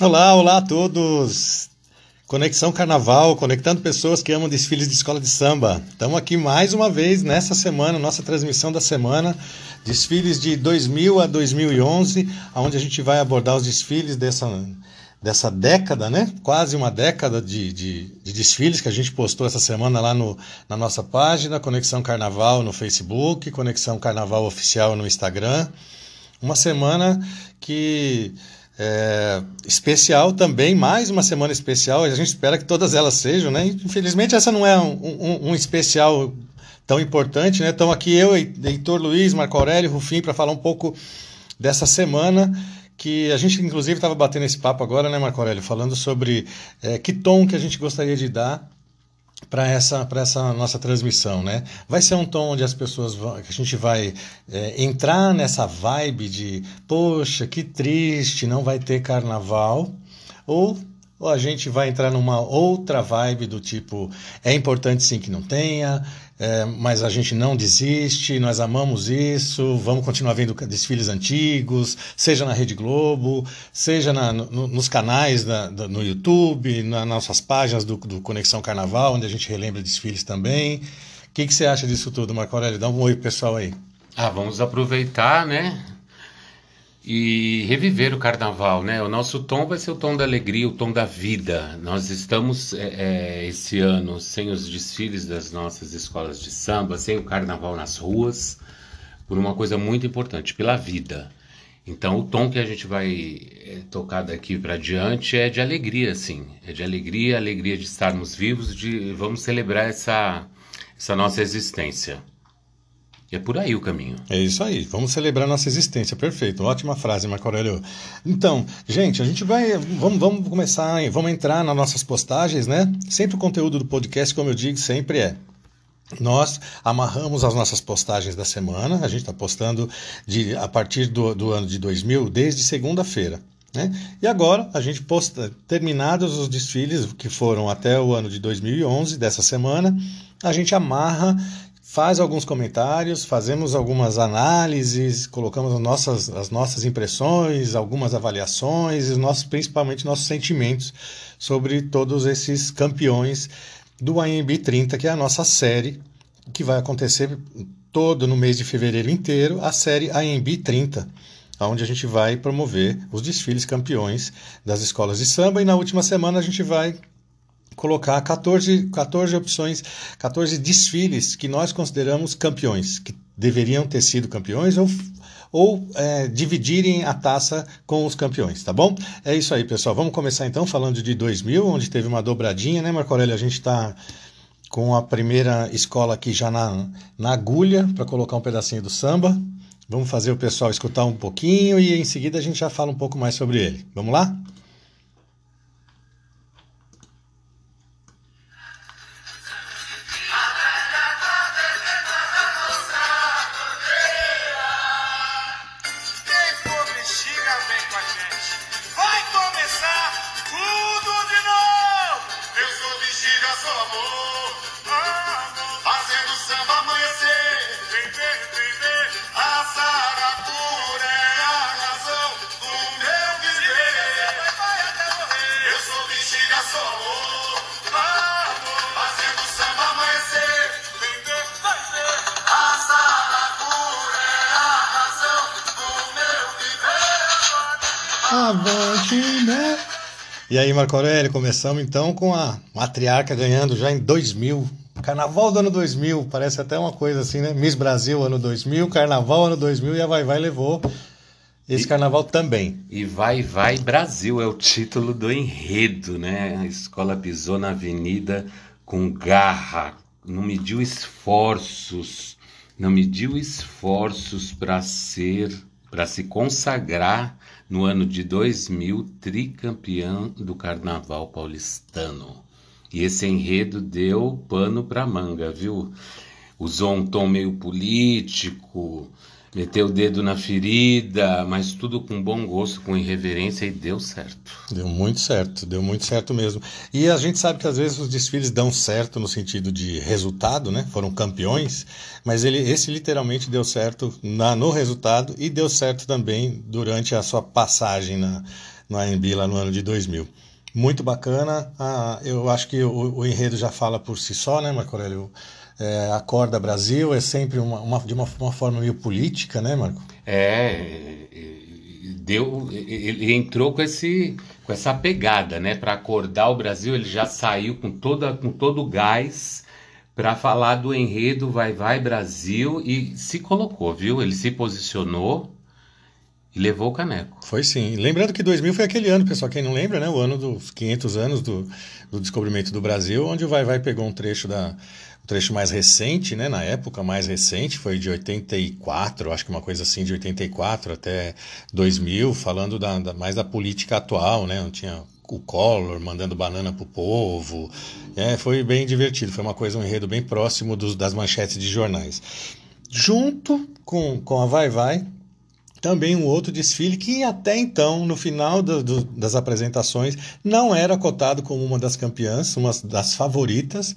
Olá, olá a todos! Conexão Carnaval, conectando pessoas que amam desfiles de escola de samba. Estamos aqui mais uma vez nessa semana, nossa transmissão da semana, desfiles de 2000 a 2011, onde a gente vai abordar os desfiles dessa, dessa década, né? Quase uma década de, de, de desfiles que a gente postou essa semana lá no, na nossa página, Conexão Carnaval no Facebook, Conexão Carnaval Oficial no Instagram. Uma semana que é, especial também, mais uma semana especial. A gente espera que todas elas sejam, né? Infelizmente, essa não é um, um, um especial tão importante, né? Estão aqui eu, Heitor Luiz, Marco Aurélio, Rufim, para falar um pouco dessa semana que a gente, inclusive, estava batendo esse papo agora, né, Marco Aurélio, falando sobre é, que tom que a gente gostaria de dar para essa, essa nossa transmissão, né? Vai ser um tom onde as pessoas vão, que a gente vai é, entrar nessa vibe de, poxa, que triste, não vai ter carnaval, ou ou a gente vai entrar numa outra vibe do tipo é importante sim que não tenha, é, mas a gente não desiste, nós amamos isso, vamos continuar vendo desfiles antigos, seja na Rede Globo, seja na, no, nos canais da, da, no YouTube, nas nossas páginas do, do, Conexão Carnaval, onde a gente relembra desfiles também. O que, que você acha disso tudo, Marco Aurélio? Dá um oi pessoal aí. Ah, vamos aproveitar, né? E reviver o carnaval, né? O nosso tom vai ser o tom da alegria, o tom da vida. Nós estamos é, é, esse ano sem os desfiles das nossas escolas de samba, sem o carnaval nas ruas, por uma coisa muito importante, pela vida. Então, o tom que a gente vai é, tocar daqui para diante é de alegria, sim. É de alegria, alegria de estarmos vivos, de vamos celebrar essa, essa nossa existência. É por aí o caminho. É isso aí. Vamos celebrar nossa existência. Perfeito. Ótima frase, Marco Aurélio. Então, gente, a gente vai. Vamos, vamos começar, vamos entrar nas nossas postagens, né? Sempre o conteúdo do podcast, como eu digo, sempre é. Nós amarramos as nossas postagens da semana. A gente está postando de, a partir do, do ano de 2000, desde segunda-feira. Né? E agora a gente posta, terminados os desfiles que foram até o ano de 2011, dessa semana, a gente amarra faz alguns comentários, fazemos algumas análises, colocamos as nossas, as nossas impressões, algumas avaliações, e nossos, principalmente nossos sentimentos sobre todos esses campeões do AMB 30, que é a nossa série que vai acontecer todo no mês de fevereiro inteiro, a série AMB 30, onde a gente vai promover os desfiles campeões das escolas de samba e na última semana a gente vai colocar 14, 14 opções, 14 desfiles que nós consideramos campeões, que deveriam ter sido campeões ou, ou é, dividirem a taça com os campeões, tá bom? É isso aí, pessoal. Vamos começar então falando de 2000, onde teve uma dobradinha, né, Marco Aurélio? A gente está com a primeira escola aqui já na, na agulha para colocar um pedacinho do samba. Vamos fazer o pessoal escutar um pouquinho e em seguida a gente já fala um pouco mais sobre ele. Vamos lá? Marco Aurélio, começamos então com a matriarca ganhando já em 2000. Carnaval do ano 2000, parece até uma coisa assim, né? Miss Brasil ano 2000, Carnaval ano 2000 e a Vai Vai levou esse e, carnaval também. E Vai Vai Brasil é o título do enredo, né? A escola pisou na avenida com garra, não mediu esforços, não mediu esforços para ser, para se consagrar no ano de 2000, tricampeão do Carnaval paulistano. E esse enredo deu pano para manga, viu? Usou um tom meio político, meteu o dedo na ferida, mas tudo com bom gosto, com irreverência e deu certo. Deu muito certo, deu muito certo mesmo. E a gente sabe que às vezes os desfiles dão certo no sentido de resultado, né? Foram campeões, mas ele, esse literalmente deu certo na, no resultado e deu certo também durante a sua passagem na, no AMB lá no ano de 2000. Muito bacana. Ah, eu acho que o, o, enredo já fala por si só, né, Marco Aurélio? É, Acorda Brasil é sempre uma, uma, de uma, uma forma meio política, né, Marco? É, deu, ele entrou com, esse, com essa pegada, né? Para acordar o Brasil, ele já saiu com, toda, com todo o gás para falar do enredo Vai Vai Brasil e se colocou, viu? Ele se posicionou e levou o caneco. Foi sim. Lembrando que 2000 foi aquele ano, pessoal, quem não lembra, né? O ano dos 500 anos do, do descobrimento do Brasil, onde o Vai Vai pegou um trecho da trecho mais recente, né? Na época mais recente, foi de 84, acho que uma coisa assim, de 84 até 2000, falando da, da mais da política atual, né? Não tinha o Collor mandando banana pro povo. É, foi bem divertido, foi uma coisa, um enredo bem próximo dos, das manchetes de jornais. Junto com, com a Vai Vai, também um outro desfile que até então, no final do, do, das apresentações, não era cotado como uma das campeãs, uma das favoritas,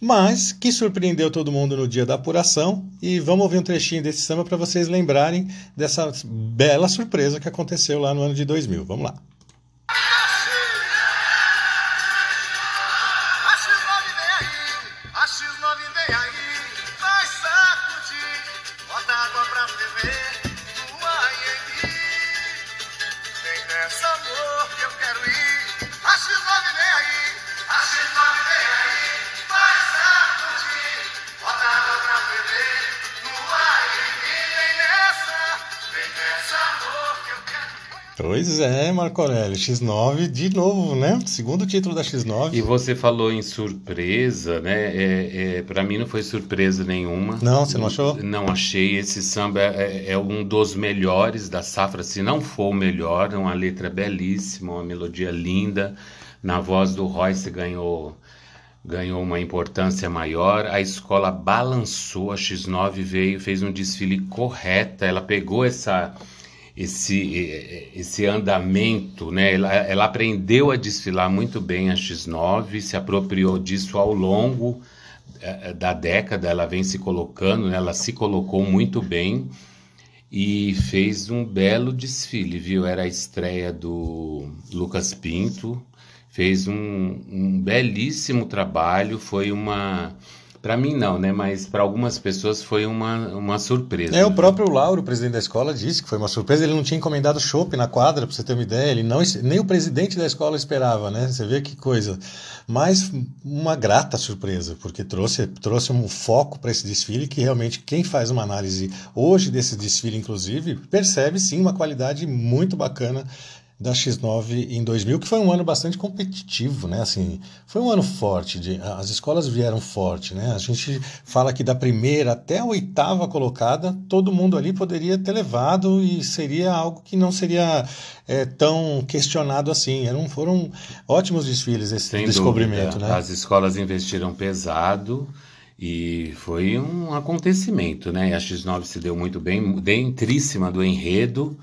mas que surpreendeu todo mundo no dia da apuração. E vamos ouvir um trechinho desse samba para vocês lembrarem dessa bela surpresa que aconteceu lá no ano de 2000. Vamos lá. Pois é, Marco Aurélio, X9 de novo, né? Segundo título da X9. E você falou em surpresa, né? É, é para mim não foi surpresa nenhuma. Não, você não achou? Não achei. Esse samba é, é, um dos melhores da safra, se não for o melhor. Uma letra belíssima, uma melodia linda. Na voz do Royce ganhou ganhou uma importância maior. A escola balançou, a X9 veio, fez um desfile correta. Ela pegou essa esse, esse andamento, né? Ela, ela aprendeu a desfilar muito bem a X9, se apropriou disso ao longo eh, da década, ela vem se colocando, né? ela se colocou muito bem e fez um belo desfile, viu? Era a estreia do Lucas Pinto, fez um, um belíssimo trabalho, foi uma para mim não, né? Mas para algumas pessoas foi uma, uma surpresa. É, o próprio Lauro, o presidente da escola, disse que foi uma surpresa. Ele não tinha encomendado chopp na quadra, para você ter uma ideia. Ele não, nem o presidente da escola esperava, né? Você vê que coisa. Mas uma grata surpresa, porque trouxe, trouxe um foco para esse desfile que realmente quem faz uma análise hoje desse desfile, inclusive, percebe sim uma qualidade muito bacana da X9 em 2000, que foi um ano bastante competitivo, né? Assim, foi um ano forte, de, as escolas vieram forte, né? A gente fala que da primeira até a oitava colocada, todo mundo ali poderia ter levado e seria algo que não seria é, tão questionado assim. Eram, foram ótimos desfiles esse Sem descobrimento, dúvida. né? As escolas investiram pesado. E foi um acontecimento, né? E a X9 se deu muito bem, dentríssima do enredo,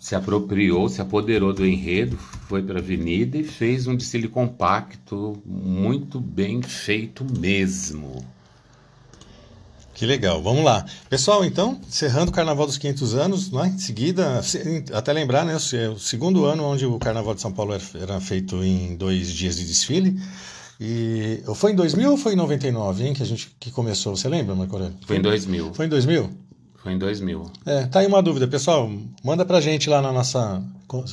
se apropriou, se apoderou do enredo, foi para a avenida e fez um desfile compacto, muito bem feito mesmo. Que legal, vamos lá. Pessoal, então, encerrando o Carnaval dos 500 anos, né? em seguida, até lembrar, né, o segundo ano onde o Carnaval de São Paulo era feito em dois dias de desfile. E foi em 2000 ou foi em 99, hein, que a gente que começou? Você lembra, Marco Aurélio? Foi em 2000. Foi em 2000? Foi em 2000. É, tá aí uma dúvida, pessoal. Manda pra gente lá na nossa.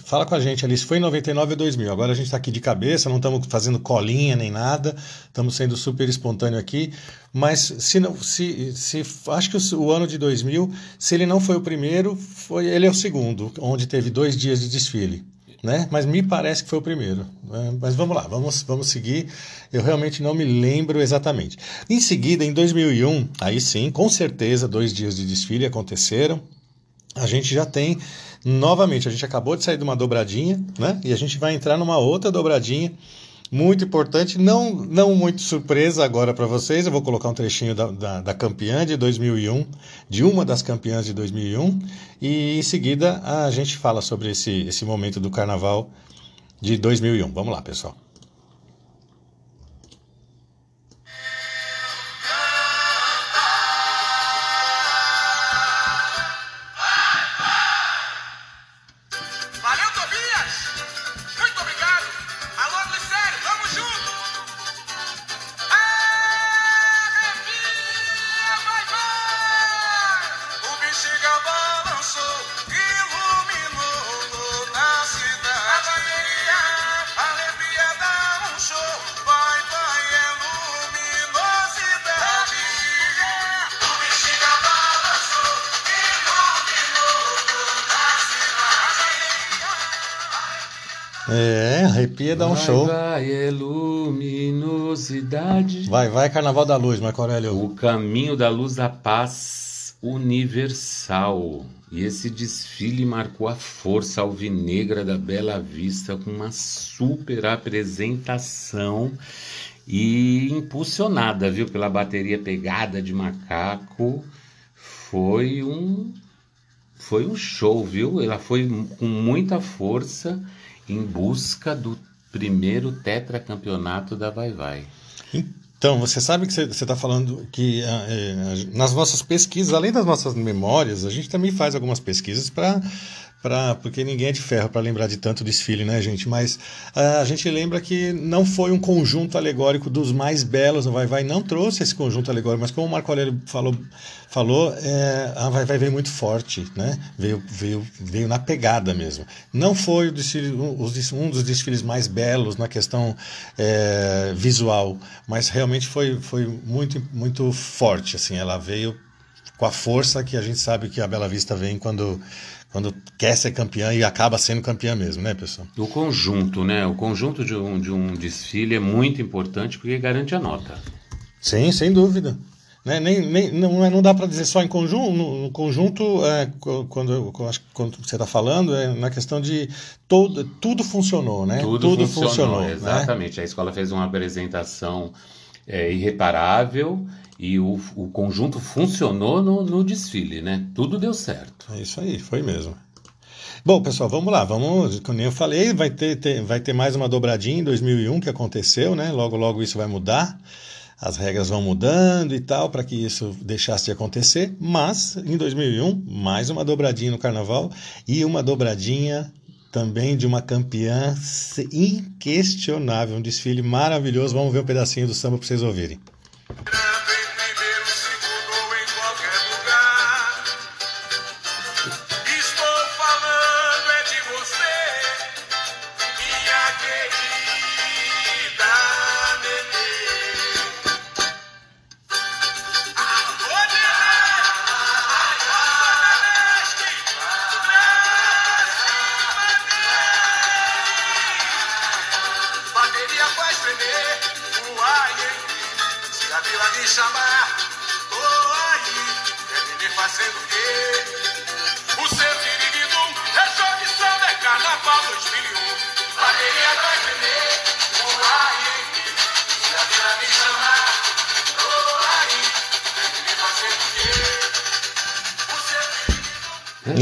Fala com a gente ali se foi em 99 ou 2000. Agora a gente tá aqui de cabeça, não estamos fazendo colinha nem nada, estamos sendo super espontâneo aqui. Mas se não, se, se acho que o, o, ano de 2000, se ele não foi o primeiro, foi ele é o segundo, onde teve dois dias de desfile né? Mas me parece que foi o primeiro. Né? Mas vamos lá, vamos, vamos seguir. Eu realmente não me lembro exatamente. Em seguida, em 2001, aí sim, com certeza, dois dias de desfile aconteceram. A gente já tem novamente, a gente acabou de sair de uma dobradinha, né? E a gente vai entrar numa outra dobradinha muito importante, não, não muito surpresa agora para vocês. Eu vou colocar um trechinho da, da, da, campeã de 2001, de uma das campeãs de 2001, e em seguida a gente fala sobre esse, esse momento do carnaval de 2001. Vamos lá, pessoal. Arrepia dá um vai, show. Vai, é luminosidade. Vai, vai, Carnaval da Luz, Marco Aurélio. O caminho da luz da paz universal. E esse desfile marcou a força alvinegra da Bela Vista com uma super apresentação e impulsionada, viu, pela bateria pegada de macaco. Foi um foi um show, viu? Ela foi com muita força em busca do primeiro tetracampeonato da Vai Vai. Então, você sabe que você está falando que é, nas nossas pesquisas, além das nossas memórias, a gente também faz algumas pesquisas para Pra, porque ninguém é de ferro para lembrar de tanto desfile, né, gente? Mas uh, a gente lembra que não foi um conjunto alegórico dos mais belos. O Vai Vai não trouxe esse conjunto alegórico, mas como o Marco Aurélio falou, falou é, a Vai Vai veio muito forte, né? Veio, veio, veio na pegada mesmo. Não foi desfile, um, dos desfiles mais belos na questão é, visual, mas realmente foi, foi muito, muito forte. Assim, ela veio com a força que a gente sabe que a Bela Vista vem quando quando quer ser campeã e acaba sendo campeã mesmo, né, pessoal? O conjunto, né? O conjunto de um, de um desfile é muito importante porque garante a nota. Sim, sem dúvida. Né? Nem, nem, não, é, não dá para dizer só em conjunto, no, no conjunto, é, quando, quando você está falando, é na questão de todo, tudo funcionou, né? Tudo, tudo funcionou, funcionou, exatamente. Né? A escola fez uma apresentação é, irreparável e o, o conjunto funcionou no, no desfile, né? Tudo deu certo. É isso aí, foi mesmo. Bom, pessoal, vamos lá. Vamos, como eu falei, vai ter, ter, vai ter mais uma dobradinha em 2001 que aconteceu, né? Logo, logo isso vai mudar. As regras vão mudando e tal para que isso deixasse de acontecer. Mas em 2001, mais uma dobradinha no carnaval e uma dobradinha também de uma campeã inquestionável, um desfile maravilhoso. Vamos ver um pedacinho do samba para vocês ouvirem.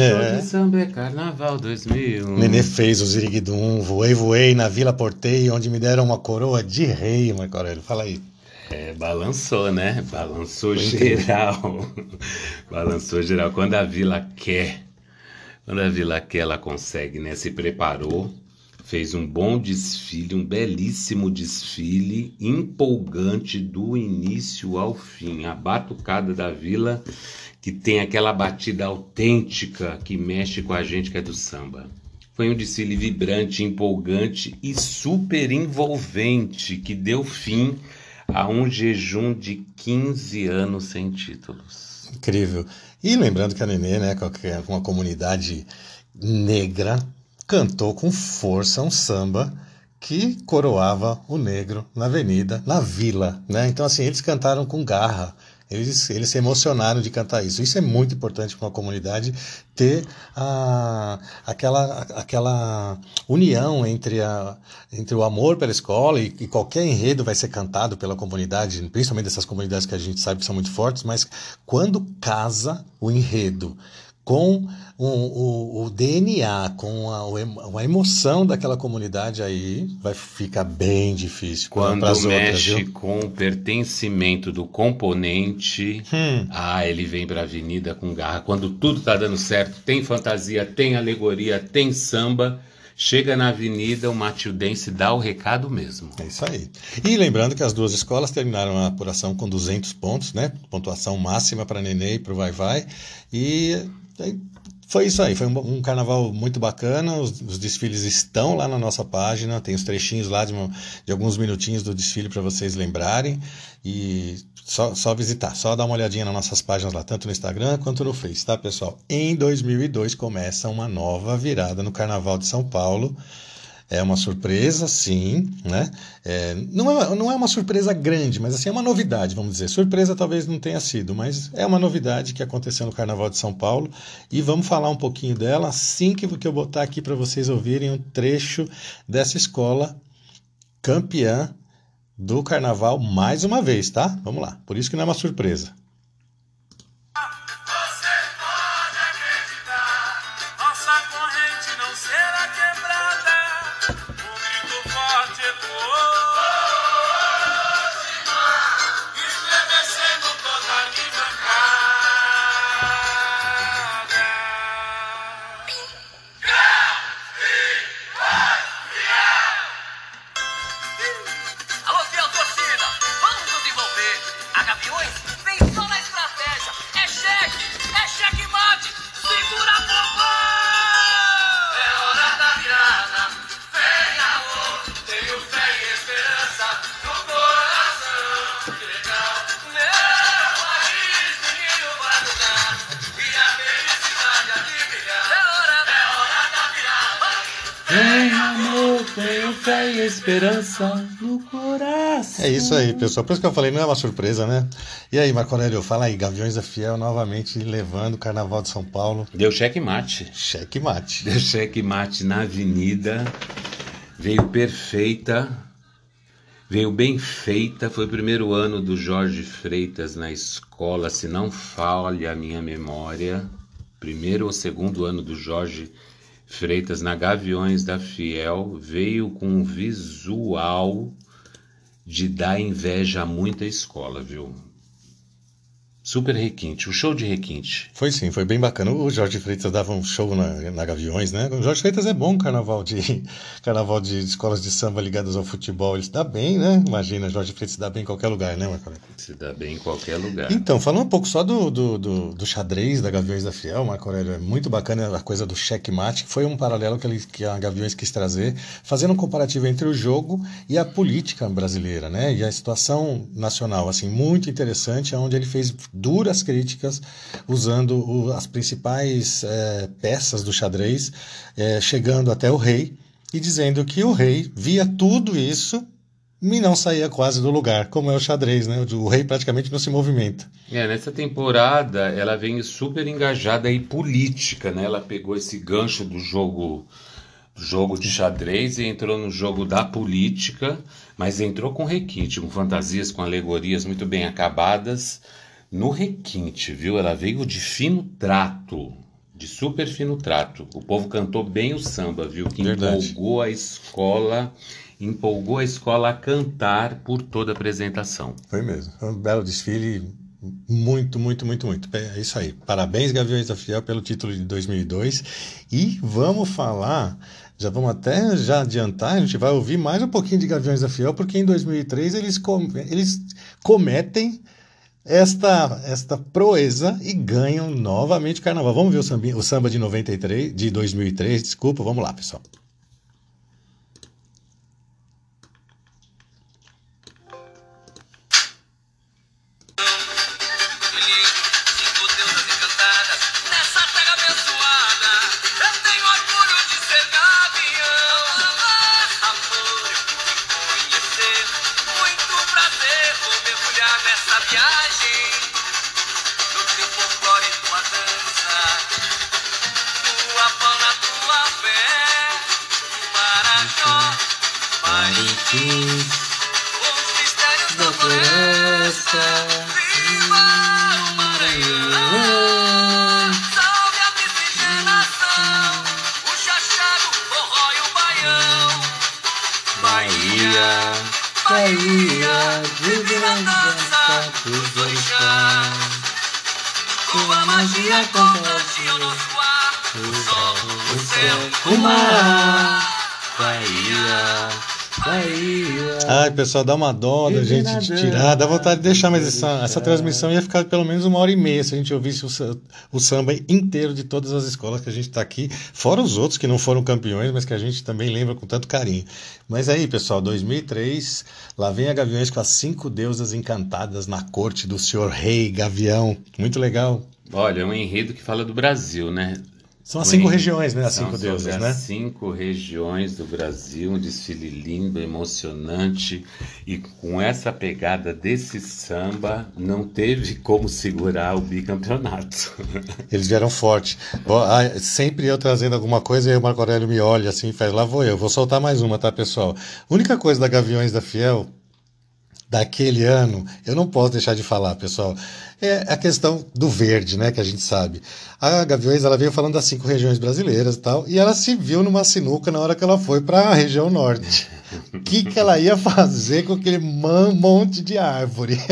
É. de samba é carnaval 2001. Nenê fez o Ziriguidum, voei, voei na Vila Portei, onde me deram uma coroa de rei, Marco Aurélio. Fala aí. É, balançou, né? Balançou geral. balançou geral. Quando a Vila quer, quando a Vila quer, ela consegue, né? Se preparou, fez um bom desfile, um belíssimo desfile, empolgante do início ao fim. A batucada da Vila que tem aquela batida autêntica que mexe com a gente que é do samba. Foi um desfile vibrante, empolgante e super envolvente que deu fim a um jejum de 15 anos sem títulos. Incrível. E lembrando que a Nenê, né, com uma comunidade negra, cantou com força um samba que coroava o negro na avenida, na vila, né? Então assim, eles cantaram com garra, eles, eles se emocionaram de cantar isso. Isso é muito importante para uma comunidade ter a, aquela, aquela união entre, a, entre o amor pela escola e, e, qualquer enredo vai ser cantado pela comunidade, principalmente dessas comunidades que a gente sabe que são muito fortes, mas quando casa o enredo com o, o, o DNA, com a, a, emoção daquela comunidade aí, vai ficar bem difícil. Quando mexe outras, com o pertencimento do componente, hum. ah, ele vem para a avenida com garra. Quando tudo está dando certo, tem fantasia, tem alegoria, tem samba. Chega na avenida, o Matildense dá o recado mesmo. É isso aí. E lembrando que as duas escolas terminaram a apuração com 200 pontos, né? Pontuação máxima para Nenê e para o Vai Vai. E foi isso aí, foi um, um carnaval muito bacana. Os, os, desfiles estão lá na nossa página, tem os trechinhos lá de, de alguns minutinhos do desfile para vocês lembrarem. E só, só visitar, só dar uma olhadinha nas nossas páginas lá, tanto no Instagram quanto no Face, tá, pessoal? Em 2002 começa uma nova virada no Carnaval de São Paulo. É uma surpresa, sim, né? É, não, é, não é uma surpresa grande, mas assim, é uma novidade, vamos dizer. Surpresa talvez não tenha sido, mas é uma novidade que aconteceu no Carnaval de São Paulo e vamos falar um pouquinho dela assim que eu botar aqui para vocês ouvirem um trecho dessa escola campeã do Carnaval mais uma vez, tá? Vamos lá. Por isso que não é uma surpresa. Fé e esperança no coração. É isso aí, pessoal. Por isso que eu falei, não é uma surpresa, né? E aí, Marco Aurélio, fala aí, Gaviões da Fiel novamente levando o Carnaval de São Paulo. Deu cheque-mate. Cheque-mate. Deu cheque-mate na avenida. Veio perfeita. Veio bem feita. Foi o primeiro ano do Jorge Freitas na escola, se não falha a minha memória. Primeiro ou segundo ano do Jorge Freitas Freitas na Gaviões da Fiel veio com um visual de dar inveja a muita escola, viu? Super requinte, o show de requinte. Foi sim, foi bem bacana. O Jorge Freitas dava um show na, na Gaviões, né? O Jorge Freitas é bom carnaval de carnaval de escolas de samba ligadas ao futebol. Ele se dá bem, né? Imagina, Jorge Freitas se dá bem em qualquer lugar, né, Marco? Se dá bem em qualquer lugar. Então, falando um pouco só do, do, do, do xadrez da Gaviões da Fiel, Marco Aurélio, é muito bacana a coisa do checkmate, que foi um paralelo que, ele, que a Gaviões quis trazer, fazendo um comparativo entre o jogo e a política brasileira, né? E a situação nacional, assim, muito interessante, onde ele fez duras críticas usando o, as principais é, peças do xadrez, é, chegando até o rei e dizendo que o rei via tudo isso e não saía quase do lugar, como é o xadrez, né? O rei praticamente não se movimenta. É, nessa temporada ela vem super engajada em política, né? Ela pegou esse gancho do jogo jogo de xadrez e entrou no jogo da política, mas entrou com requinte, com fantasias, com alegorias muito bem acabadas no requinte, viu? Ela veio de fino trato, de super fino trato. O povo cantou bem o samba, viu? Que Verdade. empolgou a escola, empolgou a escola a cantar por toda a apresentação. Foi mesmo. Foi um belo desfile, muito, muito, muito, muito. É isso aí. Parabéns, Gaviões da Fiel, pelo título de 2002. E vamos falar já vamos até já adiantar, a gente vai ouvir mais um pouquinho de Gaviões da Fiel, porque em 2003 eles, com, eles cometem esta, esta proeza e ganham novamente o carnaval. Vamos ver o samba, o samba de 93, de 2003, desculpa, vamos lá, pessoal. Ai, pessoal, dá uma dó da gente tirar, dá vontade de deixar, mas essa, essa transmissão ia ficar pelo menos uma hora e meia se a gente ouvisse o, o samba inteiro de todas as escolas que a gente está aqui, fora os outros que não foram campeões, mas que a gente também lembra com tanto carinho. Mas aí, pessoal, 2003, lá vem a Gaviões com as cinco deusas encantadas na corte do senhor rei Gavião. Muito legal. Olha, é um enredo que fala do Brasil, né? São as cinco regiões, né? As São cinco deuses, as né? cinco regiões do Brasil, um desfile lindo, emocionante e com essa pegada desse samba não teve como segurar o bicampeonato. Eles vieram forte. Bom, ah, sempre eu trazendo alguma coisa e o Marco Aurélio me olha assim e faz, lá vou eu. Vou soltar mais uma, tá, pessoal? A única coisa da Gaviões da Fiel daquele ano, eu não posso deixar de falar, pessoal, é a questão do verde, né, que a gente sabe. A Gaviões, ela veio falando das cinco regiões brasileiras e tal, e ela se viu numa sinuca na hora que ela foi para a região norte. O que, que ela ia fazer com aquele monte de árvore?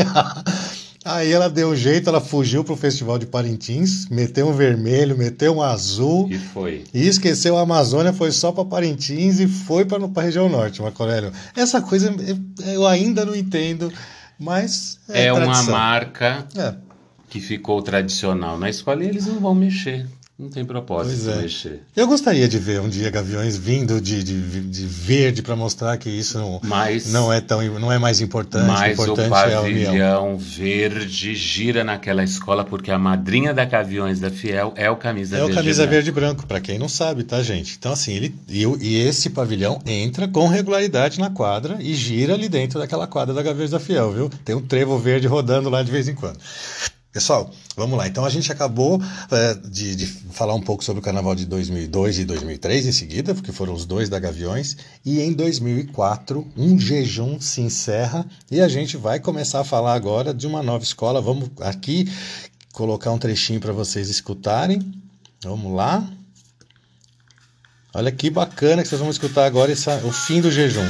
Aí ela deu um jeito, ela fugiu pro Festival de Parintins, meteu um vermelho, meteu um azul, E foi. e esqueceu a Amazônia, foi só para Parintins e foi para a região norte, Marco Aurélio. Essa coisa eu ainda não entendo, mas é, É, uma marca É, que ficou tradicional na escola e eles não vão mexer. Não tem propósito é. mexer. eu gostaria de ver um dia Gaviões vindo de, de, de verde para mostrar que isso não, Mas, não é tão não é mais importante. mas o importante é a união. pavilhão verde gira naquela escola porque a madrinha da Gaviões da Fiel é o camisa É o verde. camisa branco. verde e branco, para quem não sabe, tá, gente? Então, assim, ele e, o- e esse pavilhão entra com regularidade na quadra e gira ali dentro daquela quadra da Gaviões da Fiel, viu? Tem um trevo verde rodando lá de vez em quando. Pessoal, vamos lá. Então a gente acabou é, de, de falar um pouco sobre o carnaval de 2002 e 2003 em seguida, porque foram os dois da Gaviões. E em 2004, um jejum se encerra e a gente vai começar a falar agora de uma nova escola. Vamos aqui colocar um trechinho para vocês escutarem. Vamos lá. Olha que bacana que vocês vão escutar agora essa- o fim do jejum.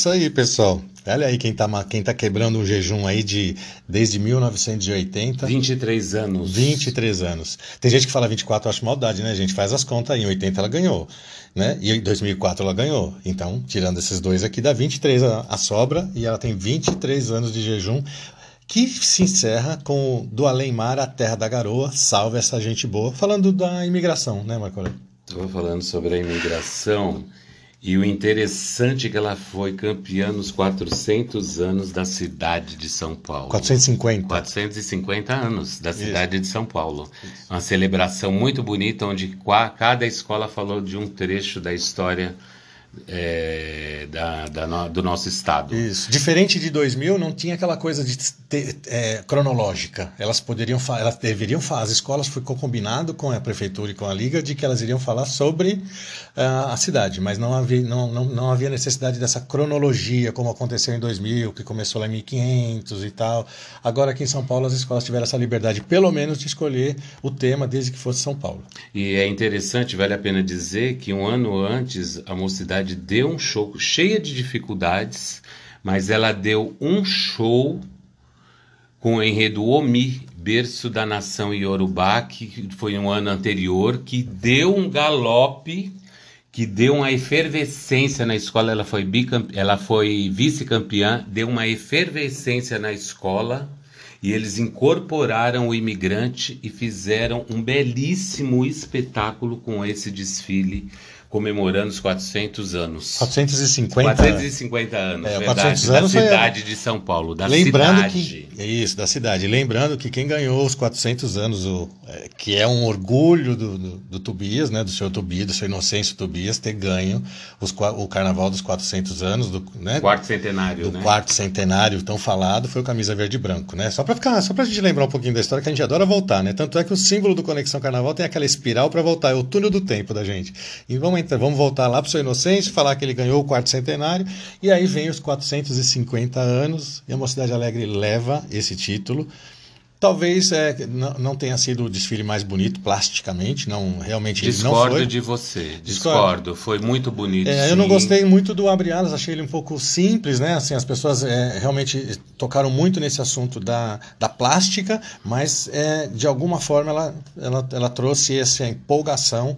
Isso aí, pessoal. Olha aí quem tá, quem tá quebrando um jejum aí de desde 1980. 23 anos. 23 anos. Tem gente que fala 24, eu acho maldade, né, gente? Faz as contas aí. Em 80 ela ganhou, né? E em 2004 ela ganhou. Então, tirando esses dois aqui, dá 23 a, a sobra. E ela tem 23 anos de jejum. Que se encerra com Do Além Mar, a Terra da Garoa, salve essa gente boa. Falando da imigração, né, Marco? Estou falando sobre a imigração e o interessante é que ela foi campeã nos 400 anos da cidade de São Paulo. 450. 450 anos da cidade de São Paulo. Uma celebração muito bonita onde cada escola falou de um trecho da história é, da- da do nosso estado. Isso. Diferente de 2000, não tinha aquela coisa de ter, é, cronológica. Elas poderiam, elas deveriam falar. As escolas ficou combinado com a prefeitura e com a liga de que elas iriam falar sobre ah, a cidade, mas não havia, não, não, não havia necessidade dessa cronologia como aconteceu em 2000, que começou lá em 1500 e tal. Agora aqui em São Paulo as escolas tiveram essa liberdade, pelo menos, de escolher o tema desde que fosse São Paulo. E é interessante, vale a pena dizer que um ano antes a mocidade deu um show cheia de dificuldades, mas ela deu um show com o enredo Omi, berço da nação Yorubá, que foi um ano anterior, que deu um galope, que deu uma efervescência na escola. Ela foi, ela foi vice-campeã, deu uma efervescência na escola. E eles incorporaram o imigrante e fizeram um belíssimo espetáculo com esse desfile comemorando os 400 anos. 450. 450 anos, É, verdade, 400 da anos foi- cidade de São Paulo, da Lembrando cidade. que isso da cidade. Lembrando que quem ganhou os 400 anos, o, é, que é um orgulho do, do, do Tobias, né, do seu Tobias, do seu Inocêncio Tobias, ter ganho os, o Carnaval dos 400 anos, do, né, Quarto centenário, do né? quarto centenário tão falado, foi o camisa verde e branco, né? Só para ficar, só pra gente lembrar um pouquinho da história que a gente adora voltar, né? Tanto é que o símbolo do Conexão Carnaval tem aquela espiral para voltar, é o túnel do tempo da gente. E vamos entrar, vamos voltar lá pro seu Inocêncio, falar que ele ganhou o quarto centenário, e aí vem os 450 anos e a Mocidade Alegre leva esse título. Talvez é, não, não tenha sido o desfile mais bonito plasticamente, não realmente ele não Discordo foi. de você, Discordo. discordo. Foi muito bonito. É, eu não gostei muito do Abre Alas, achei ele um pouco simples, né? Assim, as pessoas é, realmente tocaram muito nesse assunto da, da plástica, mas é, de alguma forma ela, ela, ela trouxe essa empolgação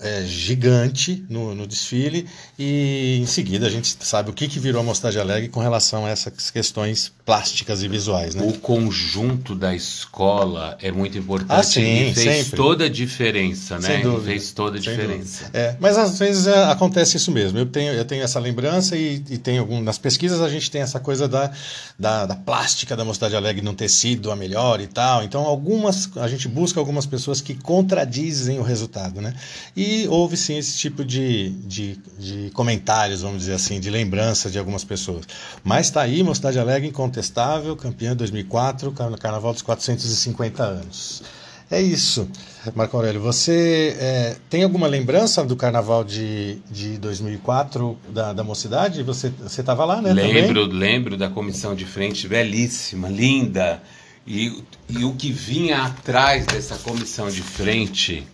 é, gigante no, no desfile e em seguida a gente sabe o que, que virou a Mocidade Alegre com relação a essas questões plásticas e visuais, né? O conjunto da escola é muito importante Ah, sim, e fez sempre. toda a diferença, né? Sem dúvida. Fez toda a diferença. É, mas às vezes é, acontece isso mesmo. Eu tenho, eu tenho essa lembrança e, e tenho algum, nas pesquisas a gente tem essa coisa da, da, da plástica da Mocidade Alegre não ter sido a melhor e tal. Então algumas a gente busca algumas pessoas que contradizem o resultado, né? E houve sim esse tipo de, de, de comentários, vamos dizer assim, de lembrança de algumas pessoas. Mas está aí, Mocidade Alegre incontestável, campeã 2004, Car- Carnaval dos 450 anos. É isso. Marco Aurélio, você é, tem alguma lembrança do carnaval de, de 2004 da, da mocidade? Você estava lá, né? Lembro, lembro da comissão de frente, belíssima, linda. E, e o que vinha atrás dessa comissão de frente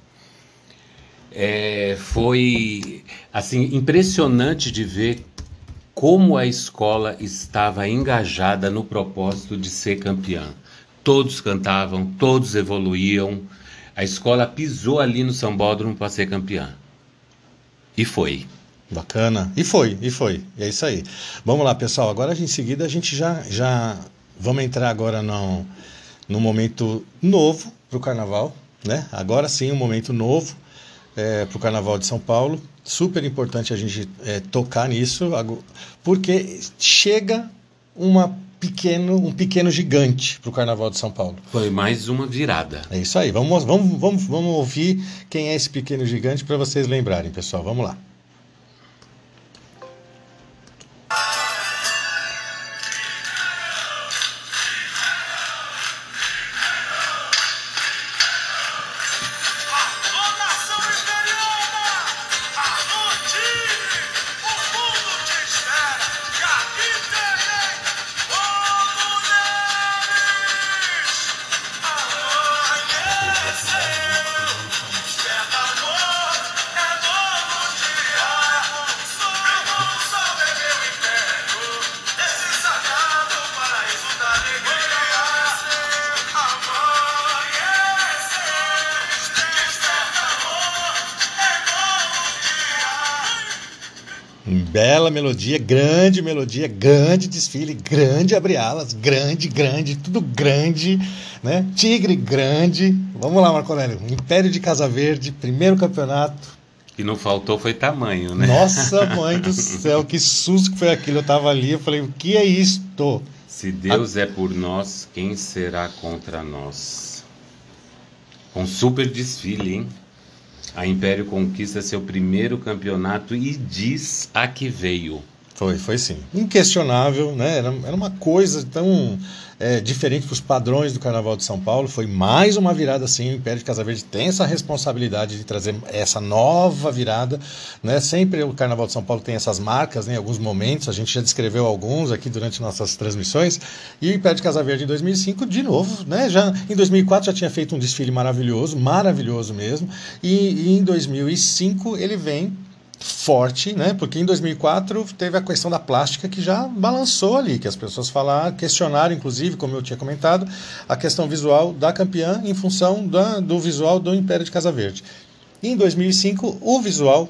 é, foi assim impressionante de ver como a escola estava engajada no propósito de ser campeã. Todos cantavam, todos evoluíam. A escola pisou ali no Sambódromo para ser campeã. E foi. Bacana. E foi, e foi. E é isso aí. Vamos lá, pessoal. Agora em seguida a gente já, já vamos entrar agora num, num momento novo para o carnaval, né? Agora sim, um momento novo é, para o Carnaval de São Paulo. Super importante a gente é, tocar nisso, porque chega uma pequeno, um pequeno gigante para o Carnaval de São Paulo. Foi mais uma virada. É isso aí. Vamos, vamos, vamos, vamos ouvir quem é esse pequeno gigante para vocês lembrarem, pessoal. Vamos lá. Bela melodia, grande melodia, grande desfile, grande abre-alas, grande, grande, tudo grande, né? Tigre grande. Vamos lá, Marco Aurélio. Império de Casa Verde, primeiro campeonato. que não faltou foi tamanho, né? Nossa, mãe do céu, que susto que foi aquilo. Eu tava ali, eu falei, o que é isto? Se Deus é por nós, quem será contra nós? Um super desfile, hein? A Império conquista seu primeiro campeonato e diz a que veio. Foi, foi sim. Inquestionável, né? Era, era uma coisa tão é, diferente para os padrões do Carnaval de São Paulo. Foi mais uma virada, sim. O Império de Casa Verde tem essa responsabilidade de trazer essa nova virada, né? Sempre o Carnaval de São Paulo tem essas marcas, né? Em alguns momentos, a gente já descreveu alguns aqui durante nossas transmissões. E o Império de Casa Verde em 2005, de novo, né? Já em 2004 já tinha feito um desfile maravilhoso, maravilhoso mesmo. E, e em 2005 ele vem forte, né? Porque em 2004 teve a questão da plástica que já balançou ali, que as pessoas falaram, questionaram, inclusive, como eu tinha comentado, a questão visual da campeã em função da, do visual do Império de Casa Verde. E em 2005 o visual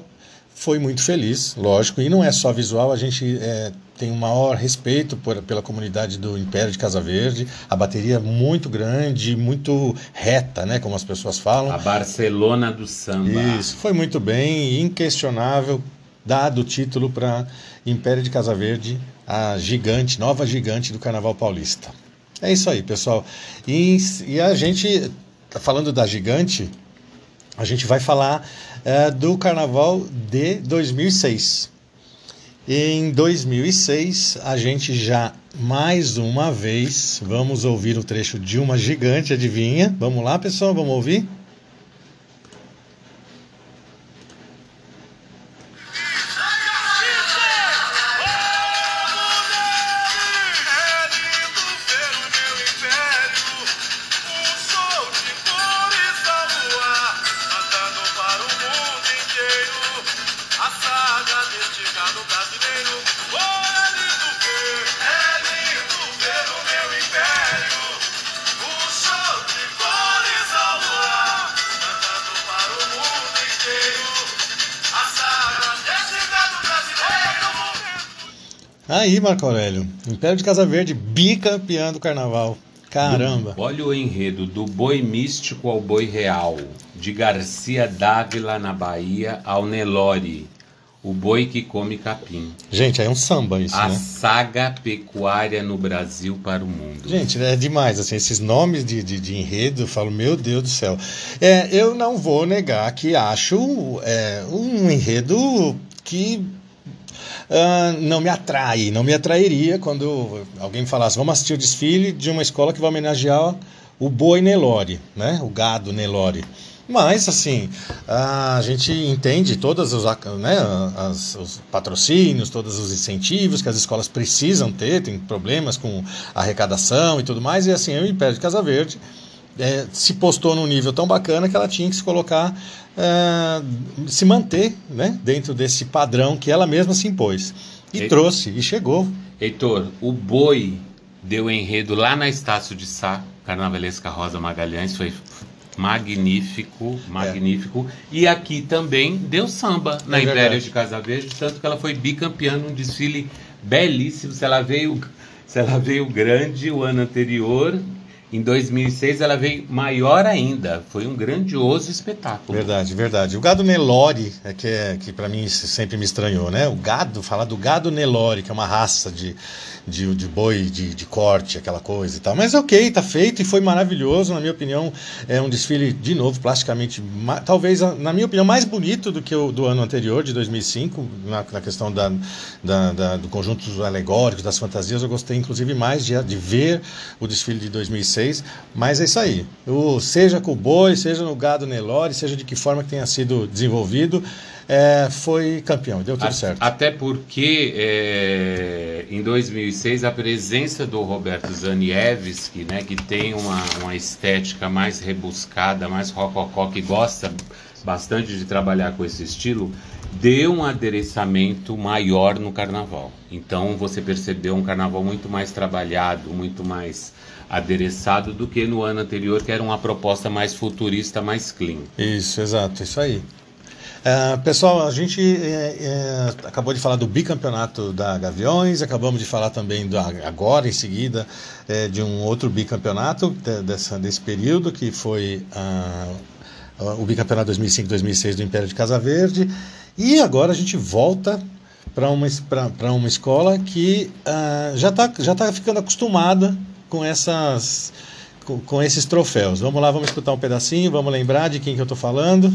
foi muito feliz, lógico, e não é só visual, a gente é, tem um maior respeito por, pela comunidade do Império de Casa Verde, a bateria muito grande, muito reta, né, como as pessoas falam. A Barcelona do samba. Isso, foi muito bem, inquestionável, dado o título para Império de Casa Verde, a gigante, nova gigante do Carnaval Paulista. É isso aí, pessoal. E, e a gente, falando da gigante, a gente vai falar é, do Carnaval de 2006. Em 2006, a gente já mais uma vez vamos ouvir o trecho de uma gigante, adivinha? Vamos lá, pessoal, vamos ouvir? Império de Casa Verde, bicampeão do Carnaval. Caramba! Olha o enredo do boi místico ao boi real, de Garcia Dávila na Bahia ao Nelore, o boi que come capim. Gente, é um samba isso, A né? saga pecuária no Brasil para o mundo. Gente, é demais, assim, esses nomes de, de, de enredo, eu falo, meu Deus do céu. É, eu não vou negar que acho é, um enredo que ah, não me atrai, não me atrairia quando alguém falasse, vamos assistir o desfile de uma escola que vai homenagear o boi Nelore, né? O gado Nelore. Mas, assim, a gente entende todos os, né, as- os patrocínios, todos os incentivos que as escolas precisam ter, tem problemas com arrecadação e tudo mais, e assim, o Império de Casa Verde é, se postou num nível tão bacana que ela tinha que se colocar, é, se manter né, dentro desse padrão que ela mesma se impôs. E E- trouxe, e chegou. Heitor, o boi deu enredo lá na Estácio de Sá, Carnavalesca Rosa Magalhães, foi magnífico, magnífico. E aqui também deu samba na É Império de Casa Verde, tanto que ela foi bicampeã num desfile belíssimo. Se ela veio, se ela veio grande o ano anterior, em 2006 ela veio maior ainda. Foi um grandioso espetáculo. Verdade, verdade. O gado Nelore, é que, é, que para mim sempre me estranhou, né? O gado, falar do gado Nelore, que é uma raça de, de, de boi de, de corte, aquela coisa e tal. Mas ok, tá feito e foi maravilhoso, na minha opinião. É um desfile, de novo, plasticamente, talvez, na minha opinião, mais bonito do que o do ano anterior, de 2005, na, na questão da, da, da- do conjunto alegórico, das fantasias. Eu gostei, inclusive, mais de, de ver o desfile de 2006. Mas é isso aí. O, seja com o boi, seja no gado Nelore, seja de que forma que tenha sido desenvolvido, é, foi campeão, deu tudo A- certo. Até porque é, em 2006 a presença do Roberto Zaniewski, né, que tem uma, uma estética mais rebuscada, mais rococó, que gosta bastante de trabalhar com esse estilo, deu um adereçamento maior no carnaval. Então você percebeu um carnaval muito mais trabalhado, muito mais adereçado do que no ano anterior, que era uma proposta mais futurista, mais clean. Isso, exato, isso aí. É, pessoal, a gente é, é, acabou de falar do bicampeonato da Gaviões, acabamos de falar também do, agora em seguida é, de um outro bicampeonato de- dessa, desse período que foi ah, o bicampeonato 2005-2006 do Império de Casa Verde e agora a gente volta para uma, uma escola que ah, já está já tá ficando acostumada com essas com, com esses troféus. Vamos lá, vamos escutar um pedacinho, vamos lembrar de quem que eu estou falando.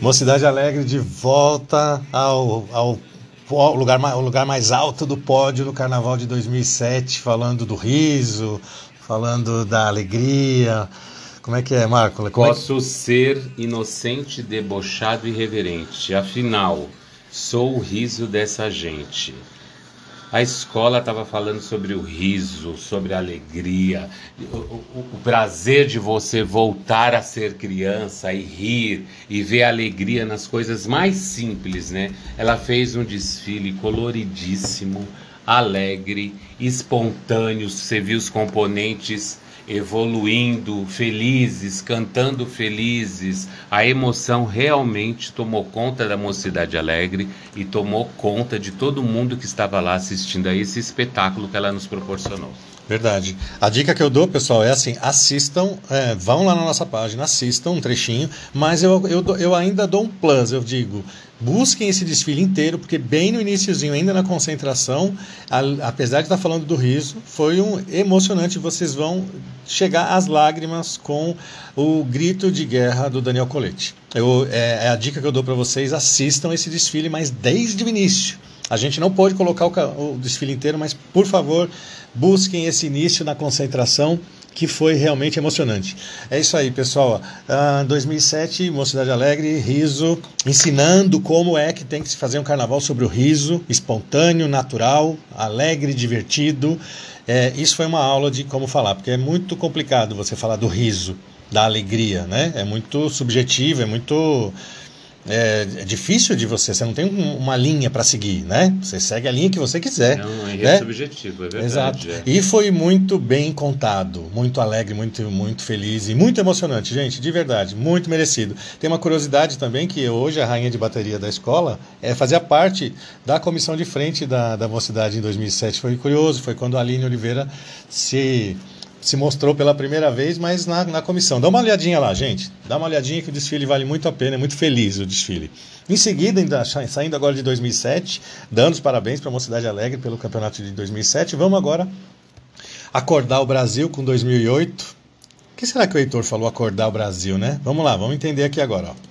Mocidade Alegre de volta ao, ao pó- o lugar, ma- o lugar mais alto do pódio do Carnaval de 2007, falando do riso, falando da alegria. Como é que é, Marco? Como é Posso ser inocente, debochado e reverente. Afinal, sou o riso dessa gente. A escola estava falando sobre o riso, sobre a alegria, o, o- o prazer de você voltar a ser criança e rir e ver alegria nas coisas mais simples, né? Ela fez um desfile coloridíssimo, alegre, espontâneo. Você viu os componentes evoluindo, felizes, cantando felizes. A emoção realmente tomou conta da Mocidade Alegre e tomou conta de todo mundo que estava lá assistindo a esse espetáculo que ela nos proporcionou. Verdade. A dica que eu dou, pessoal, é assim: assistam, é, vão lá na nossa página, assistam um trechinho, mas eu, eu, eu ainda dou um plus, eu digo. Busquem esse desfile inteiro, porque bem no iníciozinho, ainda na concentração, a- apesar de estar falando do riso, foi um emocionante. Vocês vão chegar às lágrimas com o grito de guerra do Daniel Colete. Eu, é, é a dica que eu dou para vocês: assistam esse desfile, mas desde o início. A gente não pode colocar o, o desfile inteiro, mas por favor, busquem esse início na concentração que foi realmente emocionante. É isso aí, pessoal. Ah, 2007, Mocidade Alegre, riso, ensinando como é que tem que se fazer um carnaval sobre o riso, espontâneo, natural, alegre, divertido. É, isso foi uma aula de como falar, porque é muito complicado você falar do riso, da alegria, né? É muito subjetivo, é muito é, é difícil de você, você não tem um- uma linha para seguir, né? Você segue a linha que você quiser. É um enredo né? subjetivo, é verdade. Exato. é. E foi muito bem contado, muito alegre, muito, muito feliz e muito emocionante, gente, de verdade, muito merecido. Tem uma curiosidade também que hoje a rainha de bateria da escola é, fazia parte da comissão de frente da, da mocidade em 2007. Foi curioso, foi quando a Aline Oliveira se, se mostrou pela primeira vez, mas na, na comissão. Dá uma olhadinha lá, gente. Dá uma olhadinha que o desfile vale muito a pena, é muito feliz o desfile. Em seguida, ainda sa- saindo agora de 2007, dando os parabéns para a Mocidade Alegre pelo campeonato de 2007, vamos agora acordar o Brasil com 2008. O que será que o Heitor falou acordar o Brasil, né? Vamos lá, vamos entender aqui agora. Ó.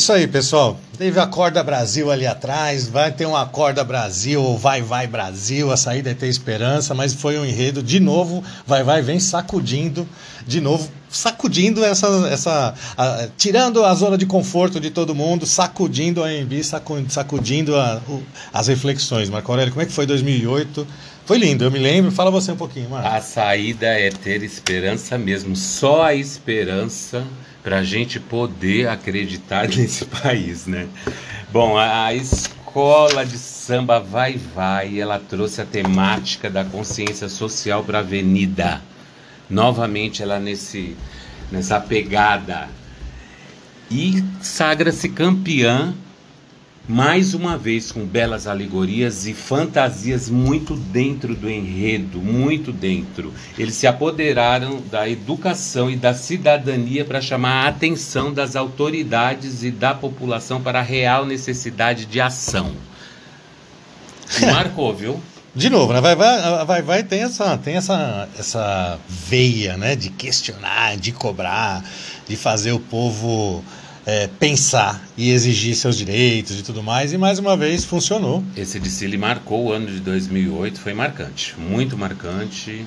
isso aí, pessoal. Teve a Corda Brasil ali atrás, vai ter uma Corda Brasil, Vai Vai Brasil, a saída é ter esperança, mas foi um enredo, de novo, Vai Vai vem sacudindo, de novo, sacudindo essa, essa a- tirando a zona de conforto de todo mundo, sacudindo a AMB, sacu- sacudindo a- o- as reflexões. Marco Aurélio, como é que foi 2008? Foi lindo, eu me lembro. Fala você um pouquinho, Marco. A saída é ter esperança mesmo, só a esperança para a gente poder acreditar nesse país, né? Bom, a, a escola de samba Vai Vai, ela trouxe a temática da consciência social para a avenida. Novamente ela nesse, nessa pegada. E sagra-se campeã mais uma vez com belas alegorias e fantasias muito dentro do enredo, muito dentro. Eles se apoderaram da educação e da cidadania para chamar a atenção das autoridades e da população para a real necessidade de ação. Marcou, viu? De novo, né? Vai Vai, vai, vai tem, essa, tem essa, essa veia né? de questionar, de cobrar, de fazer o povo é, pensar e exigir seus direitos e tudo mais. E mais uma vez funcionou. Esse desfile marcou o ano de 2008, foi marcante, muito marcante.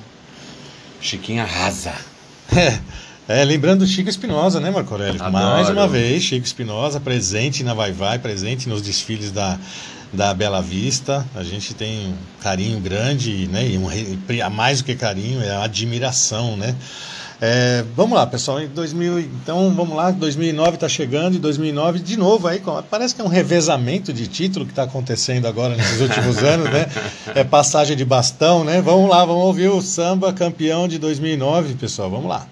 Chiquinha arrasa. É, é, lembrando Chico Espinosa, né, Marco Aurélio? Adoro. Mais uma vez, Chico Espinosa presente na Vai Vai, presente nos desfiles da, da Bela Vista. A gente tem um carinho grande, né? E um, e mais do que carinho, é admiração, né? É, vamos lá, pessoal. Em 2000, então, vamos lá. 2009 está chegando e 2009 de novo aí. Parece que é um revezamento de título que está acontecendo agora nesses últimos anos, né? É passagem de bastão, né? Vamos lá, vamos ouvir o samba campeão de 2009, pessoal. Vamos lá.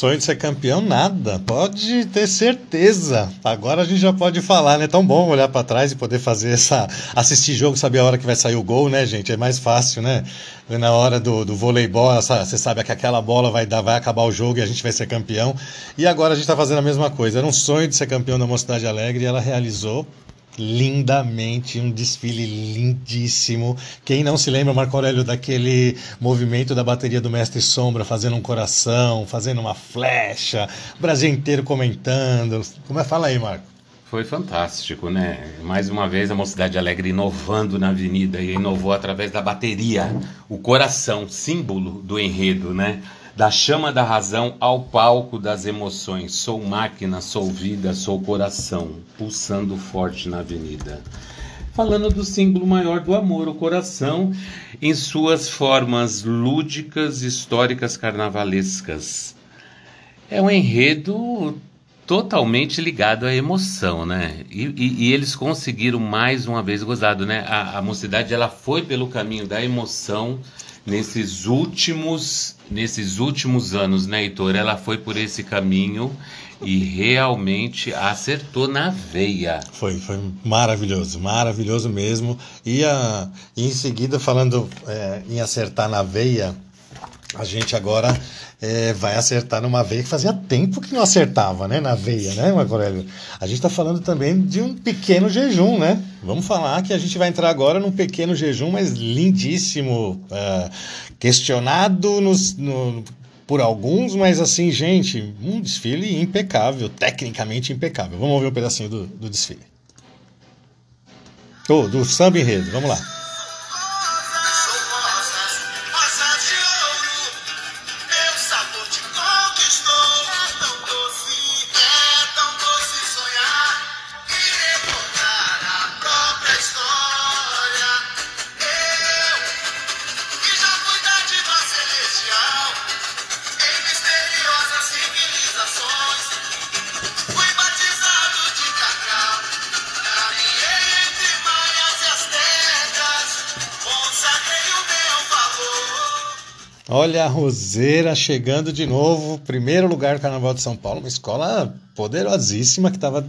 Sonho de ser campeão, nada. Pode ter certeza. Agora a gente já pode falar, né? Tão bom olhar para trás e poder fazer essa. assistir jogo, saber a hora que vai sair o gol, né, gente? É mais fácil, né? Na hora do, do voleibol, você sabe que aquela bola vai dar, vai acabar o jogo e a gente vai ser campeão. E agora a gente está fazendo a mesma coisa. Era um sonho de ser campeão da Mocidade Alegre e ela realizou lindamente, um desfile lindíssimo. Quem não se lembra, Marco Aurélio, daquele movimento da bateria do Mestre Sombra, fazendo um coração, fazendo uma flecha, o Brasil inteiro comentando. Como é? Fala aí, Marco. Foi fantástico, né? Mais uma vez a Mocidade Alegre inovando na avenida e inovou através da bateria, o coração, símbolo do enredo, né? Da chama da razão ao palco das emoções. Sou máquina, sou vida, sou coração, pulsando forte na avenida. Falando do símbolo maior do amor, o coração, em suas formas lúdicas, históricas, carnavalescas. É um enredo totalmente ligado à emoção, né? E, e- e eles conseguiram mais uma vez gozado, né? A, a mocidade ela foi pelo caminho da emoção nesses últimos nesses últimos anos, né, Heitor? Ela foi por esse caminho e realmente acertou na veia. Foi, foi maravilhoso, maravilhoso mesmo. E, a, e em seguida, falando é, em acertar na veia, a gente agora é, vai acertar numa veia que fazia tempo que não acertava, né? Na veia, né, Marco? A gente está falando também de um pequeno jejum, né? Vamos falar que a gente vai entrar agora num pequeno jejum, mas lindíssimo, é, questionado nos, no, por alguns, mas assim, gente, um desfile impecável, tecnicamente impecável. Vamos ouvir um pedacinho do, do desfile. Oh, do samba enredo, vamos lá. Olha a Roseira chegando de novo, primeiro lugar do Carnaval de São Paulo, uma escola poderosíssima que estava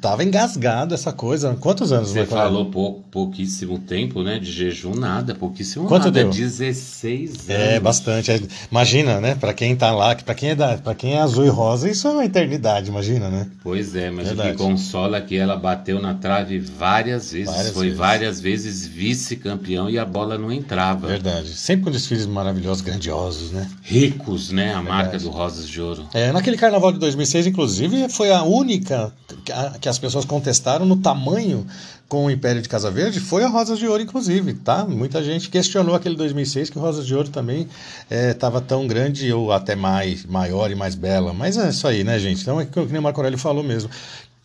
tava engasgado essa coisa. Quantos anos Você falou pouco, pouquíssimo tempo, né? De jejum, nada, pouquíssimo Quanto nada. deu? 16 anos. É, bastante. É, Imagina, né? Para quem tá lá, para quem é da, para quem é azul e rosa, isso é uma eternidade, imagina, né? Pois é, mas Verdade. o que consola é que ela bateu na trave várias vezes, Várias foi vezes. várias vezes vice-campeão e a bola não entrava. Verdade. Sempre com desfiles maravilhosos, grandiosos, né? Ricos, né? A marca do Rosas de Ouro. É, naquele carnaval de 2006, inclusive, foi a única que, que as pessoas contestaram no tamanho com o Império de Casa Verde, foi a Rosas de Ouro, inclusive, tá? Muita gente questionou aquele 2006 que o Rosas de Ouro também estava tão grande ou até mais maior e mais bela. Mas é isso aí, né, gente? Então é que nem o Marco Aurélio falou mesmo.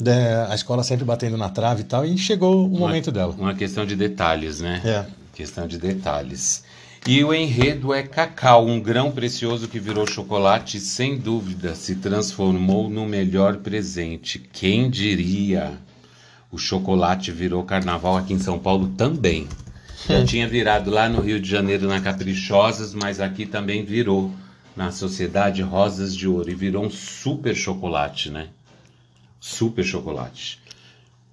É, a escola sempre batendo na trave e tal, e chegou o momento dela. Uma questão de detalhes, né? É. Questão de detalhes. E o enredo é cacau, um grão precioso que virou chocolate e, sem dúvida, se transformou no melhor presente. Quem diria? O chocolate virou carnaval aqui em São Paulo também. Já tinha virado lá no Rio de Janeiro na Caprichosas, mas aqui também virou na Sociedade Rosas de Ouro e virou um super chocolate, né? Super chocolate.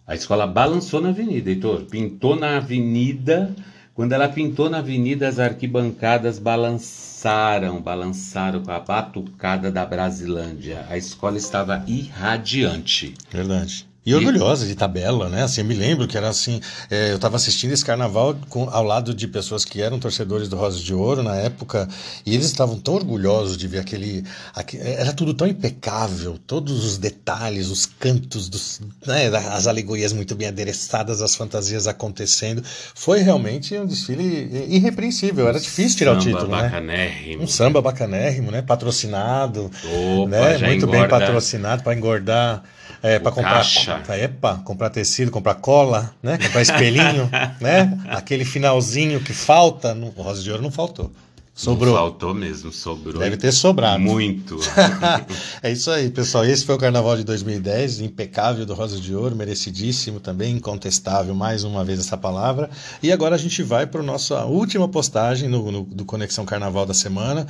A escola balançou na avenida, Heitor. Pintou na avenida Quando ela pintou na avenida, as arquibancadas balançaram, balançaram com a batucada da Brasilândia. A escola estava irradiante. Verdade. E orgulhosa de tabela, né? Assim, eu me lembro que era assim. é, eu estava assistindo esse carnaval com, ao lado de pessoas que eram torcedores do Rosa de Ouro na época, e eles estavam tão orgulhosos de ver aquele. aque- era tudo tão impecável, todos os detalhes, os cantos, dos, né, as alegorias muito bem adereçadas, as fantasias acontecendo. Foi realmente um desfile irrepreensível. Era difícil tirar o Samba título, né? bacanérrimo. Um samba bacanérrimo, né? Patrocinado Opa, né? Muito bem engorda. patrocinado para engordar, é, para comprar, caixa. epa, comprar tecido, comprar cola, né? Comprar espelhinho, né? Aquele finalzinho que falta, no o Rosa de Ouro não faltou. Sobrou. Não faltou mesmo, sobrou. Deve ter sobrado. Muito. é isso aí, pessoal. Esse foi o Carnaval de 2010, impecável do Rosa de Ouro, merecidíssimo também, incontestável, mais uma vez essa palavra. E agora a gente vai para a nossa última postagem no, no- do Conexão Carnaval da semana,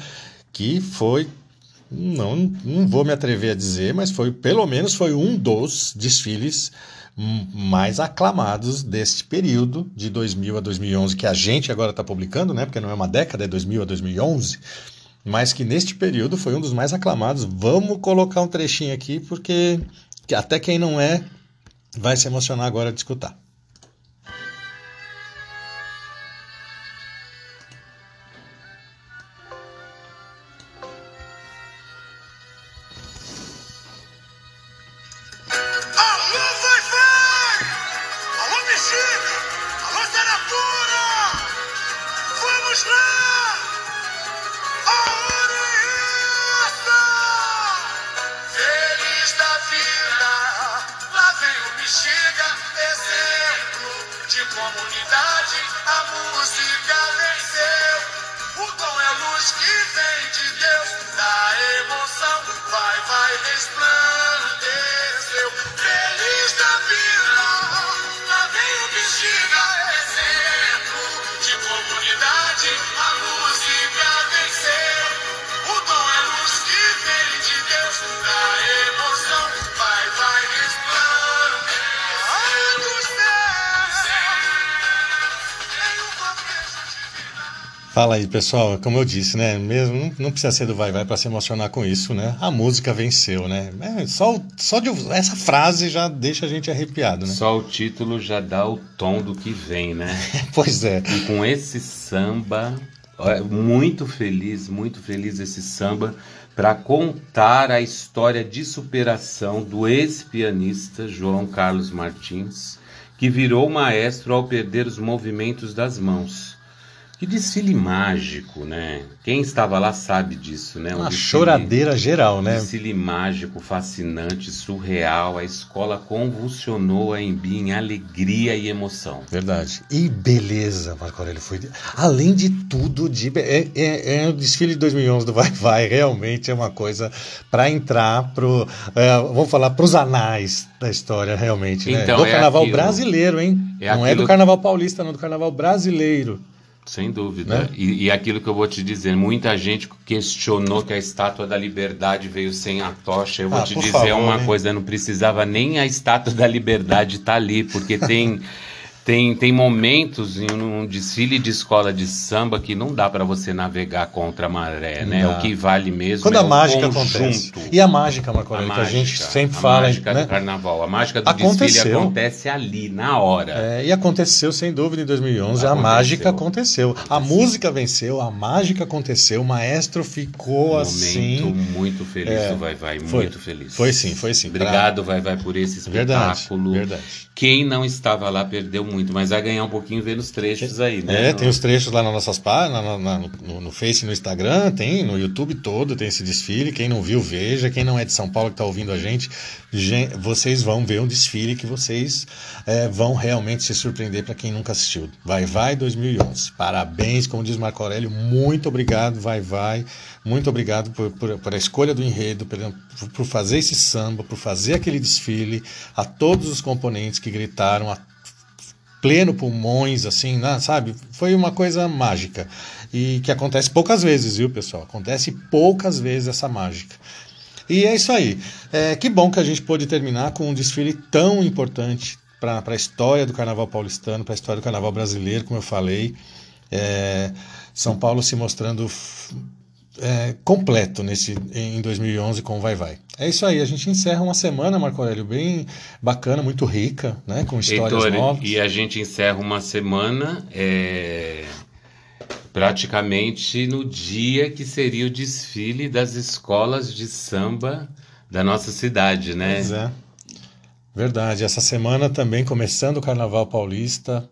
que foi. Não, não vou me atrever a dizer, mas foi pelo menos foi um dos desfiles mais aclamados deste período de 2000 a 2011 que a gente agora está publicando, né? Porque não é uma década, é 2000 a 2011 mas que neste período foi um dos mais aclamados. Vamos colocar um trechinho aqui, porque que até quem não é vai se emocionar agora de escutar. Fala aí, pessoal. Como eu disse, né? Mesmo não, não precisa ser do vai vai para se emocionar com isso, né? A música venceu, né? É, só, só de essa frase já deixa a gente arrepiado, né? Só o título já dá o tom do que vem, né? Pois é. E com esse samba, ó, muito feliz, muito feliz esse samba para contar a história de superação do ex-pianista João Carlos Martins, que virou maestro ao perder os movimentos das mãos. Que desfile mágico, né? Quem estava lá sabe disso, né? Um Uma desfile- choradeira geral, né? Desfile mágico, fascinante, surreal. A escola convulsionou a Embi em alegria e emoção. Verdade. E beleza, Marco Aurélio. Foi, além de tudo, de, é, é, é o desfile de 2011 do Vai Vai, realmente é uma coisa para entrar pro, é, vamos falar, pros anais da história, realmente. né? Então, do é carnaval aquilo- brasileiro, hein? é não é do aquilo- carnaval paulista, não, do carnaval brasileiro. Sem dúvida. Né? E, e aquilo que eu vou te dizer, muita gente questionou que a estátua da liberdade veio sem a tocha. Eu vou Ah, te dizer favor, uma hein? coisa, não precisava nem a estátua da liberdade estar ali, porque tem. Tem, tem momentos em um desfile de escola de samba que não dá para você navegar contra a maré, né? Dá. O que vale mesmo Quando é a mágica conjunto. acontece. E a mágica, A Aurélio, que a gente sempre a fala, mágica né? do carnaval, a mágica do desfile Aconteceu. acontece ali, na hora. É, e aconteceu sem dúvida em 2011. A Aconteceu. mágica aconteceu. A música venceu, a mágica aconteceu. O maestro ficou Um assim. momento muito feliz É, do Vai Vai, foi. muito feliz. Foi sim, foi sim. Obrigado, Vai Vai, por esse Verdade, espetáculo. verdade. Quem não estava lá perdeu muito, mas vai ganhar um pouquinho vendo os trechos aí, né? É, tem os trechos lá nas nossas páginas, na- na- no, no Face no Instagram, tem no YouTube todo, tem esse desfile. Quem não viu, veja. Quem não é de São Paulo que está ouvindo a gente, gen- vocês vão ver um desfile que vocês é, vão realmente se surpreender para quem nunca assistiu. Vai, vai 2011. Parabéns, como diz Marco Aurélio, muito obrigado, vai, vai. Muito obrigado por, por, por a escolha do enredo, por, por fazer esse samba, por fazer aquele desfile, a todos os componentes que gritaram, a pleno pulmões, assim, né, sabe? Foi uma coisa mágica. E que acontece poucas vezes, viu, pessoal? Acontece poucas vezes essa mágica. E é isso aí. É, que bom que a gente pôde terminar com um desfile tão importante, para a história do carnaval paulistano, para a história do carnaval brasileiro, como eu falei. É, São Paulo se mostrando é, completo nesse em 2011 com o Vai Vai. É isso aí, a gente encerra uma semana, Marco Aurélio, bem bacana, muito rica, né, com histórias Heitor, novas. e a gente encerra uma semana é, praticamente no dia que seria o desfile das escolas de samba da nossa cidade, né? Pois é. Verdade. Essa semana também começando o Carnaval Paulista,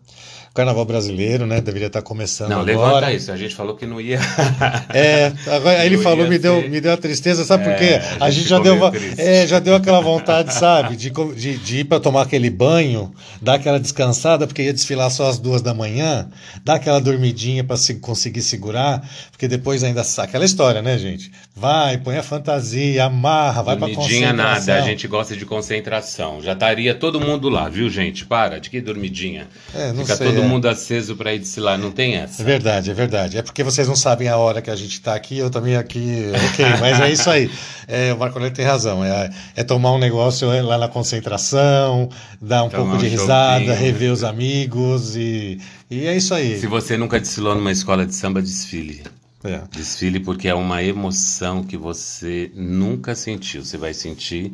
o Carnaval Brasileiro, né? Deveria estar começando Não, agora. levanta isso. A gente falou que não ia. É, agora aí ele Não falou, me deu, me deu a tristeza, sabe por É, quê? a A gente gente já deu, uma- é, já deu aquela vontade, sabe? De, de, de ir para tomar aquele banho, dar aquela descansada, porque ia desfilar só às duas da manhã, dar aquela dormidinha para se, conseguir segurar, porque depois ainda aquela história, né, gente? Vai, põe a fantasia, amarra, vai para dormidinha nada, a concentração. gente gosta de concentração. Já estaria todo mundo lá, viu, gente? Para, de que dormidinha? É, não Fica sei, todo é. mundo aceso pra ir desfilar, não tem essa. É verdade, é verdade. É porque vocês não sabem a hora que a gente está aqui, eu também aqui, ok, mas é isso aí. É, o Marco Aurélio tem razão. É, é tomar um negócio lá na concentração, dar um Tomar pouco de um risada, rever os amigos e, e é isso aí. Se você nunca desfilou numa escola de samba, desfile. É. Desfile porque é uma emoção que você nunca sentiu. Você vai sentir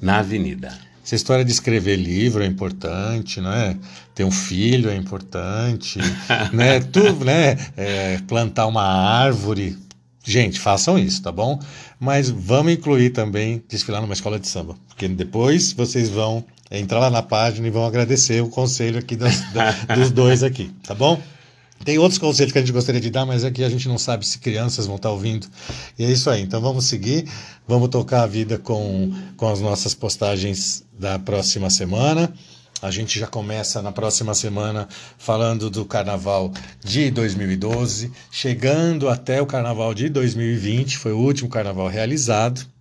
na avenida. Essa história de escrever livro é importante, né? Ter um filho é importante, né? Tudo, né? É, plantar uma árvore. Gente, façam isso, tá bom? Mas vamos incluir também desfilar numa escola de samba, porque depois vocês vão entrar lá na página e vão agradecer o conselho aqui das- da- dos dois aqui, tá bom? Tem outros conselhos que a gente gostaria de dar, mas aqui a gente não sabe se crianças vão estar ouvindo. E é isso aí. Então vamos seguir, vamos tocar a vida com, com as nossas postagens da próxima semana. A gente já começa na próxima semana falando do carnaval de 2012, chegando até o carnaval de 2020, foi o último carnaval realizado.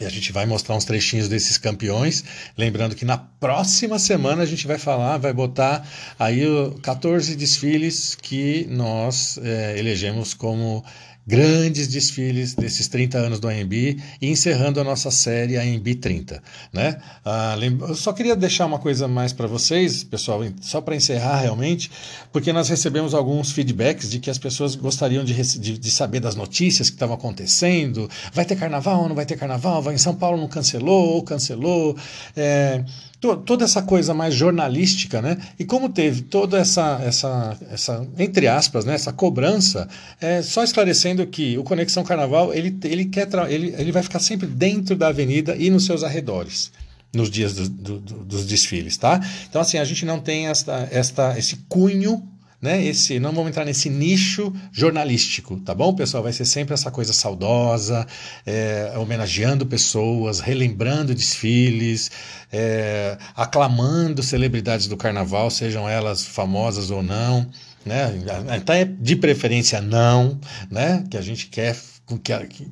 E a gente vai mostrar uns trechinhos desses campeões. Lembrando que na próxima semana a gente vai falar, vai botar aí o 14 desfiles que nós eh, elegemos como grandes desfiles desses 30 anos do AMB e encerrando a nossa série AMB 30. Né? Ah, eu só queria deixar uma coisa mais para vocês, pessoal, só para encerrar realmente, porque nós recebemos alguns feedbacks de que as pessoas gostariam de, de, de saber das notícias que estavam acontecendo. Vai ter carnaval ou não vai ter carnaval? Vai em São Paulo não cancelou ou cancelou? É, to- toda essa coisa mais jornalística, né? E como teve toda essa, essa, essa entre aspas, né? essa cobrança, é, só esclarecendo que o Conexão Carnaval ele, ele, quer ele, ele vai ficar sempre dentro da avenida e nos seus arredores nos dias do- do- do- dos desfiles, tá? Então assim a gente não tem esta, esta, esse cunho né? Esse, não vamos entrar nesse nicho jornalístico, tá bom, pessoal? Vai ser sempre essa coisa saudosa, é, homenageando pessoas, relembrando desfiles, é, aclamando celebridades do carnaval, sejam elas famosas ou não, né? Até de preferência não, né? Que a gente quer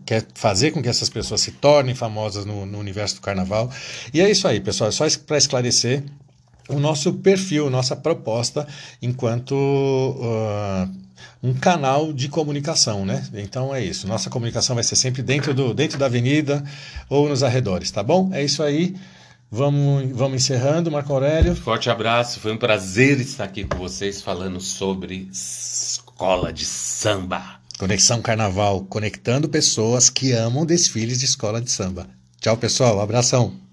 quer fazer com que essas pessoas se tornem famosas no, no universo do carnaval. E é isso aí, pessoal. É só para esclarecer o nosso perfil, nossa proposta enquanto uh, um canal de comunicação, né? Então é isso. Nossa comunicação vai ser sempre dentro, do, dentro da avenida ou nos arredores, tá bom? É isso aí. Vamos, vamos encerrando, Marco Aurélio. Forte abraço, foi um prazer estar aqui com vocês falando sobre escola de samba. Conexão Carnaval, conectando pessoas que amam desfiles de escola de samba. Tchau, pessoal. Abração.